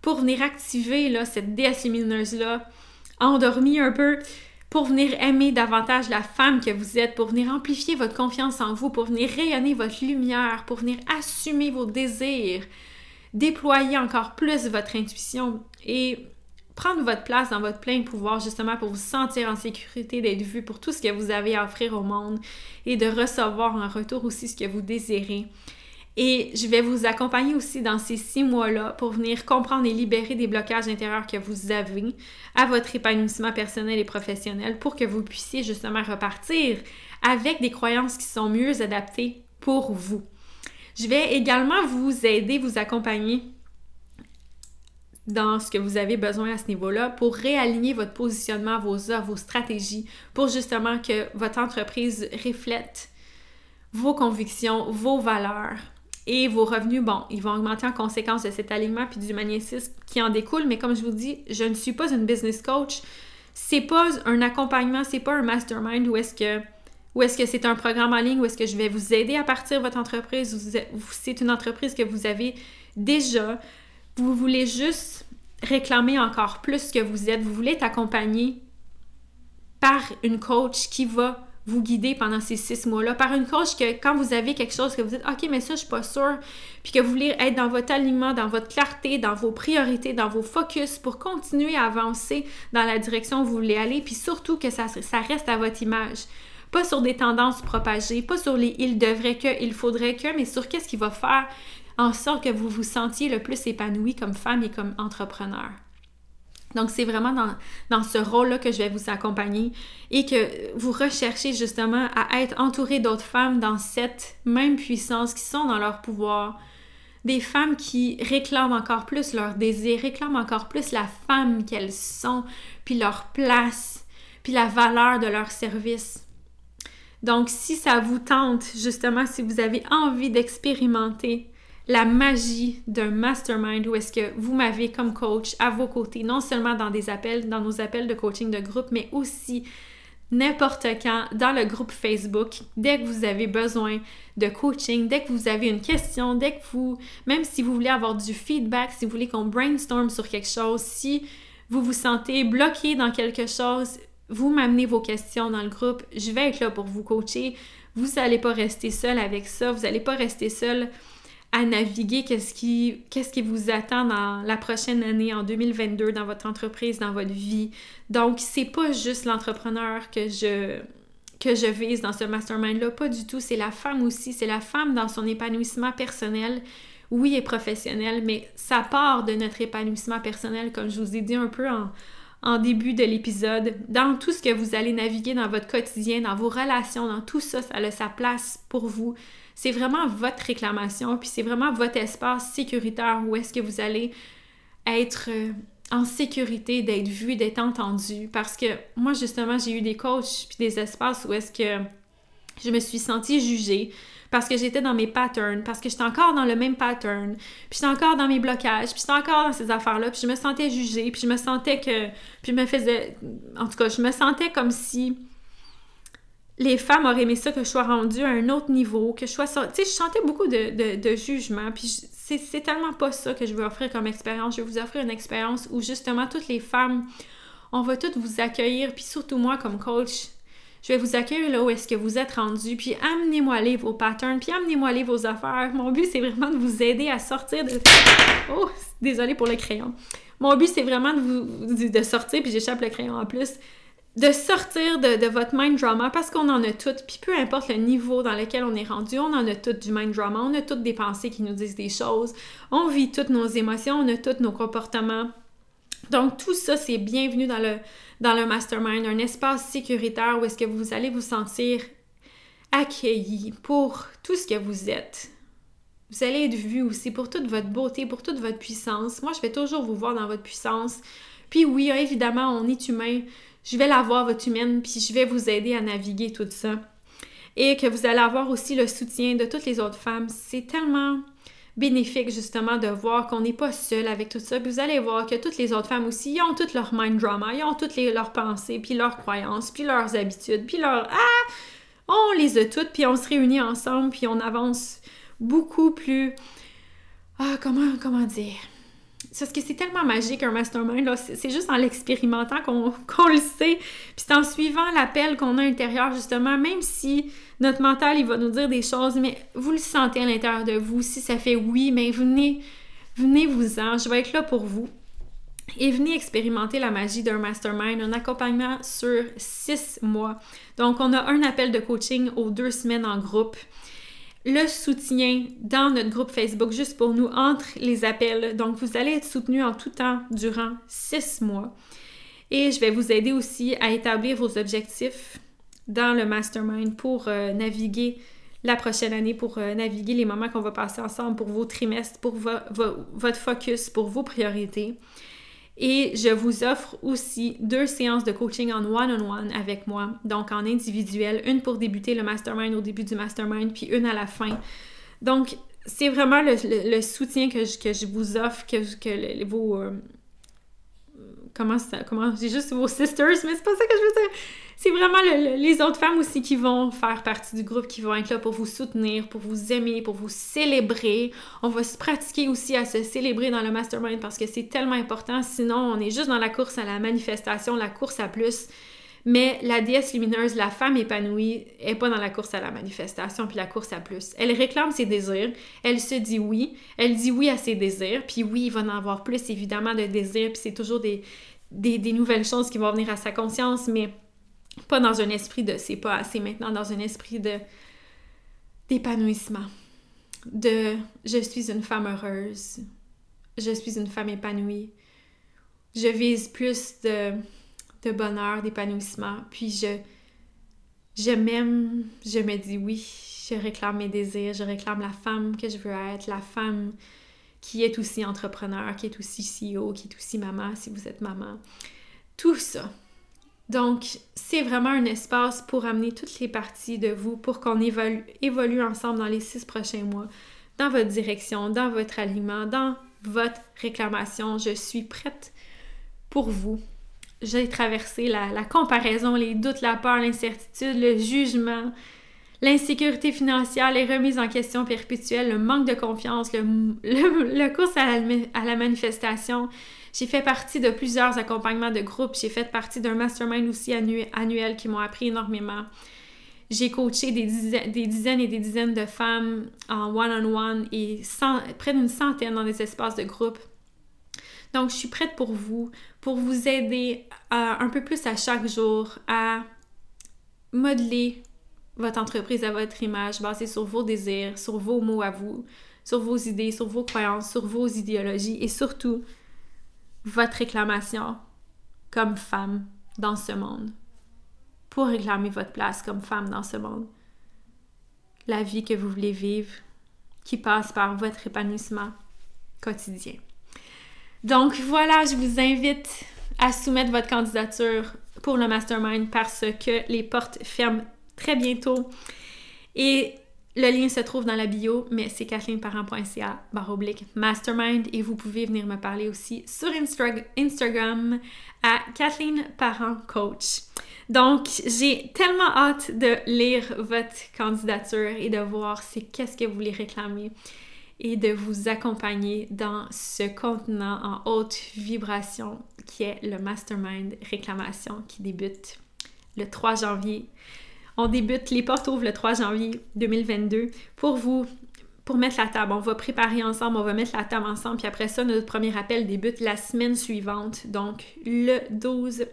pour venir activer là, cette déesse lumineuse-là, endormie un peu, pour venir aimer davantage la femme que vous êtes, pour venir amplifier votre confiance en vous, pour venir rayonner votre lumière, pour venir assumer vos désirs, déployer encore plus votre intuition et prendre votre place dans votre plein pouvoir justement pour vous sentir en sécurité, d'être vu pour tout ce que vous avez à offrir au monde et de recevoir en retour aussi ce que vous désirez. Et je vais vous accompagner aussi dans ces six mois-là pour venir comprendre et libérer des blocages intérieurs que vous avez à votre épanouissement personnel et professionnel pour que vous puissiez justement repartir avec des croyances qui sont mieux adaptées pour vous. Je vais également vous aider, vous accompagner dans ce que vous avez besoin à ce niveau-là pour réaligner votre positionnement, vos offres, vos stratégies, pour justement que votre entreprise reflète vos convictions, vos valeurs et vos revenus, bon, ils vont augmenter en conséquence de cet alignement puis du magnétisme qui en découle. Mais comme je vous dis, je ne suis pas une business coach. C'est pas un accompagnement, c'est pas un mastermind où est-ce que ou est-ce que c'est un programme en ligne où est-ce que je vais vous aider à partir votre entreprise? Ou c'est une entreprise que vous avez déjà. Vous voulez juste réclamer encore plus que vous êtes. Vous voulez être accompagné par une coach qui va vous guider pendant ces six mois-là, par une coach que quand vous avez quelque chose que vous dites, OK, mais ça, je suis pas sûre, puis que vous voulez être dans votre alignement, dans votre clarté, dans vos priorités, dans vos focus pour continuer à avancer dans la direction où vous voulez aller, puis surtout que ça reste à votre image pas sur des tendances propagées, pas sur les il devrait que, il faudrait que, mais sur qu'est-ce qui va faire en sorte que vous vous sentiez le plus épanoui comme femme et comme entrepreneur. Donc, c'est vraiment dans, dans ce rôle-là que je vais vous accompagner et que vous recherchez justement à être entouré d'autres femmes dans cette même puissance qui sont dans leur pouvoir. Des femmes qui réclament encore plus leur désir, réclament encore plus la femme qu'elles sont, puis leur place, puis la valeur de leur service. Donc, si ça vous tente, justement, si vous avez envie d'expérimenter la magie d'un mastermind où est-ce que vous m'avez comme coach à vos côtés, non seulement dans des appels, dans nos appels de coaching de groupe, mais aussi n'importe quand dans le groupe Facebook, dès que vous avez besoin de coaching, dès que vous avez une question, dès que vous, même si vous voulez avoir du feedback, si vous voulez qu'on brainstorm sur quelque chose, si vous vous sentez bloqué dans quelque chose, vous m'amenez vos questions dans le groupe, je vais être là pour vous coacher. Vous n'allez pas rester seul avec ça, vous n'allez pas rester seul à naviguer qu'est-ce qui, vous attend dans la prochaine année, en 2022, dans votre entreprise, dans votre vie. Donc, c'est pas juste l'entrepreneur que je, que je vise dans ce mastermind-là, pas du tout. C'est la femme aussi, c'est la femme dans son épanouissement personnel, oui, et professionnel, mais ça part de notre épanouissement personnel, comme je vous ai dit un peu en, en début de l'épisode, dans tout ce que vous allez naviguer dans votre quotidien, dans vos relations, dans tout ça, ça a sa place pour vous. C'est vraiment votre réclamation, puis c'est vraiment votre espace sécuritaire où est-ce que vous allez être euh, en sécurité, d'être vu, d'être entendu. Parce que moi, justement, j'ai eu des coachs puis des espaces où est-ce que Je me suis sentie jugée parce que j'étais dans mes patterns, parce que j'étais encore dans le même pattern, puis j'étais encore dans mes blocages, puis j'étais encore dans ces affaires-là, puis je me sentais jugée, puis je me sentais que... Puis je me faisais... En tout cas, je me sentais comme si les femmes auraient aimé ça que je sois rendue à un autre niveau, que je sois... Tu sais, je sentais beaucoup de, de, jugement, puis c'est tellement pas ça que je veux offrir comme expérience. Je veux vous offrir une expérience où justement toutes les femmes, on va toutes vous accueillir, puis surtout moi comme coach, je vais vous accueillir là où est-ce que vous êtes rendu, puis amenez-moi les vos patterns, puis amenez-moi les vos affaires. Mon but, c'est vraiment de vous aider à sortir de... Oh, désolé pour le crayon. Mon but, c'est vraiment de vous de sortir, puis j'échappe le crayon en plus, de sortir de, votre mind drama parce qu'on en a toutes, puis peu importe le niveau dans lequel on est rendu, on en a toutes du mind drama, on a toutes des pensées qui nous disent des choses, on vit toutes nos émotions, on a tous nos comportements. Donc tout ça, c'est bienvenu dans le, dans le mastermind, un espace sécuritaire où est-ce que vous allez vous sentir accueilli pour tout ce que vous êtes. Vous allez être vu aussi pour toute votre beauté, pour toute votre puissance. Moi, je vais toujours vous voir dans votre puissance. Puis oui, évidemment, on est humain. Je vais la voir, votre humaine, puis je vais vous aider à naviguer tout ça. Et que vous allez avoir aussi le soutien de toutes les autres femmes. C'est tellement bénéfique justement de voir qu'on n'est pas seul avec tout ça. Puis vous allez voir que toutes les autres femmes aussi, ils ont toutes leur mind drama, ils ont toutes leurs pensées, puis leurs croyances, puis leurs habitudes, puis leurs ah, on les a toutes, puis on se réunit ensemble, puis on avance beaucoup plus ah comment comment dire? Parce que c'est tellement magique un mastermind. C'est juste en l'expérimentant qu'on le sait. Puis c'est en suivant l'appel qu'on a à l'intérieur, justement, même si notre mental, il va nous dire des choses, mais vous le sentez à l'intérieur de vous. Si ça fait oui, mais venez, venez-vous-en. Je vais être là pour vous. Et venez expérimenter la magie d'un mastermind, un accompagnement sur six mois. Donc, on a un appel de coaching aux deux semaines en groupe le soutien dans notre groupe Facebook juste pour nous entre les appels. Donc, vous allez être soutenu en tout temps durant six mois. Et je vais vous aider aussi à établir vos objectifs dans le mastermind pour euh, naviguer la prochaine année, pour euh, naviguer les moments qu'on va passer ensemble, pour vos trimestres, pour votre focus, pour vos priorités. Et je vous offre aussi deux séances de coaching en one-on-one avec moi, donc en individuel, une pour débuter le mastermind au début du mastermind, puis une à la fin. Donc, c'est vraiment le, soutien que je, que je vous offre, que, que vos... Euh, comment ça... Comment... J'ai juste vos sisters, mais c'est pas ça que je veux dire c'est vraiment les autres femmes aussi qui vont faire partie du groupe, qui vont être là pour vous soutenir, pour vous aimer, pour vous célébrer. On va se pratiquer aussi à se célébrer dans le mastermind parce que c'est tellement important. Sinon, on est juste dans la course à la manifestation, la course à plus. Mais la déesse lumineuse, la femme épanouie, est pas dans la course à la manifestation puis la course à plus. Elle réclame ses désirs, elle se dit oui, elle dit oui à ses désirs, puis oui, il va en avoir plus évidemment de désirs, puis c'est toujours des, nouvelles choses qui vont venir à sa conscience, mais pas dans un esprit de c'est pas assez maintenant, dans un esprit de d'épanouissement. De je suis une femme heureuse, je suis une femme épanouie. Je vise plus de, bonheur, d'épanouissement. Puis je, je m'aime, je me dis oui, je réclame mes désirs, je réclame la femme que je veux être, la femme qui est aussi entrepreneur, qui est aussi CEO, qui est aussi maman si vous êtes maman. Tout ça, donc, c'est vraiment un espace pour amener toutes les parties de vous pour qu'on évolue, ensemble dans les six prochains mois, dans votre direction, dans votre aliment, dans votre réclamation. Je suis prête pour vous. J'ai traversé la, comparaison, les doutes, la peur, l'incertitude, le jugement, l'insécurité financière, les remises en question perpétuelles, le manque de confiance, le, le, course à la manifestation. J'ai fait partie de plusieurs accompagnements de groupe. J'ai fait partie d'un mastermind aussi annuel qui m'ont appris énormément. J'ai coaché des dizaines, et des dizaines de femmes en one-on-one et près d'une centaine dans des espaces de groupe. Donc, je suis prête pour vous, pour vous aider un peu plus à chaque jour à modeler votre entreprise à votre image basée sur vos désirs, sur vos mots à vous, sur vos idées, sur vos croyances, sur vos idéologies et surtout votre réclamation comme femme dans ce monde, pour réclamer votre place comme femme dans ce monde. La vie que vous voulez vivre, qui passe par votre épanouissement quotidien. Donc voilà, je vous invite à soumettre votre candidature pour le mastermind parce que les portes ferment très bientôt. Et le lien se trouve dans la bio, mais c'est kathleenparent.ca oblique mastermind et vous pouvez venir me parler aussi sur Instagram à Kathleen Parent Coach. Donc, j'ai tellement hâte de lire votre candidature et de voir qu'est-ce que vous voulez réclamer et de vous accompagner dans ce contenant en haute vibration qui est le Mastermind Réclamation qui débute le 3 janvier. On débute, les portes ouvrent le 3 janvier 2022 pour vous, pour mettre la table. On va préparer ensemble, on va mettre la table ensemble, puis après ça, notre premier appel débute la semaine suivante, donc le 12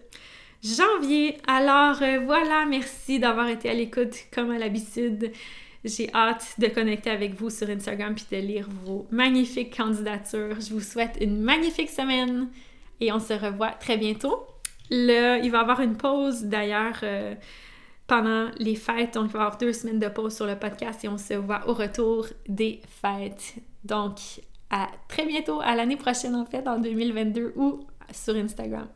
janvier. Alors euh, voilà, merci d'avoir été à l'écoute comme à l'habitude. J'ai hâte de connecter avec vous sur Instagram puis de lire vos magnifiques candidatures. Je vous souhaite une magnifique semaine et on se revoit très bientôt. Il va y avoir une pause d'ailleurs euh, pendant les fêtes. Donc, il va y avoir deux semaines de pause sur le podcast et on se voit au retour des fêtes. Donc, à très bientôt, à l'année prochaine en fait, en 2022 ou sur Instagram.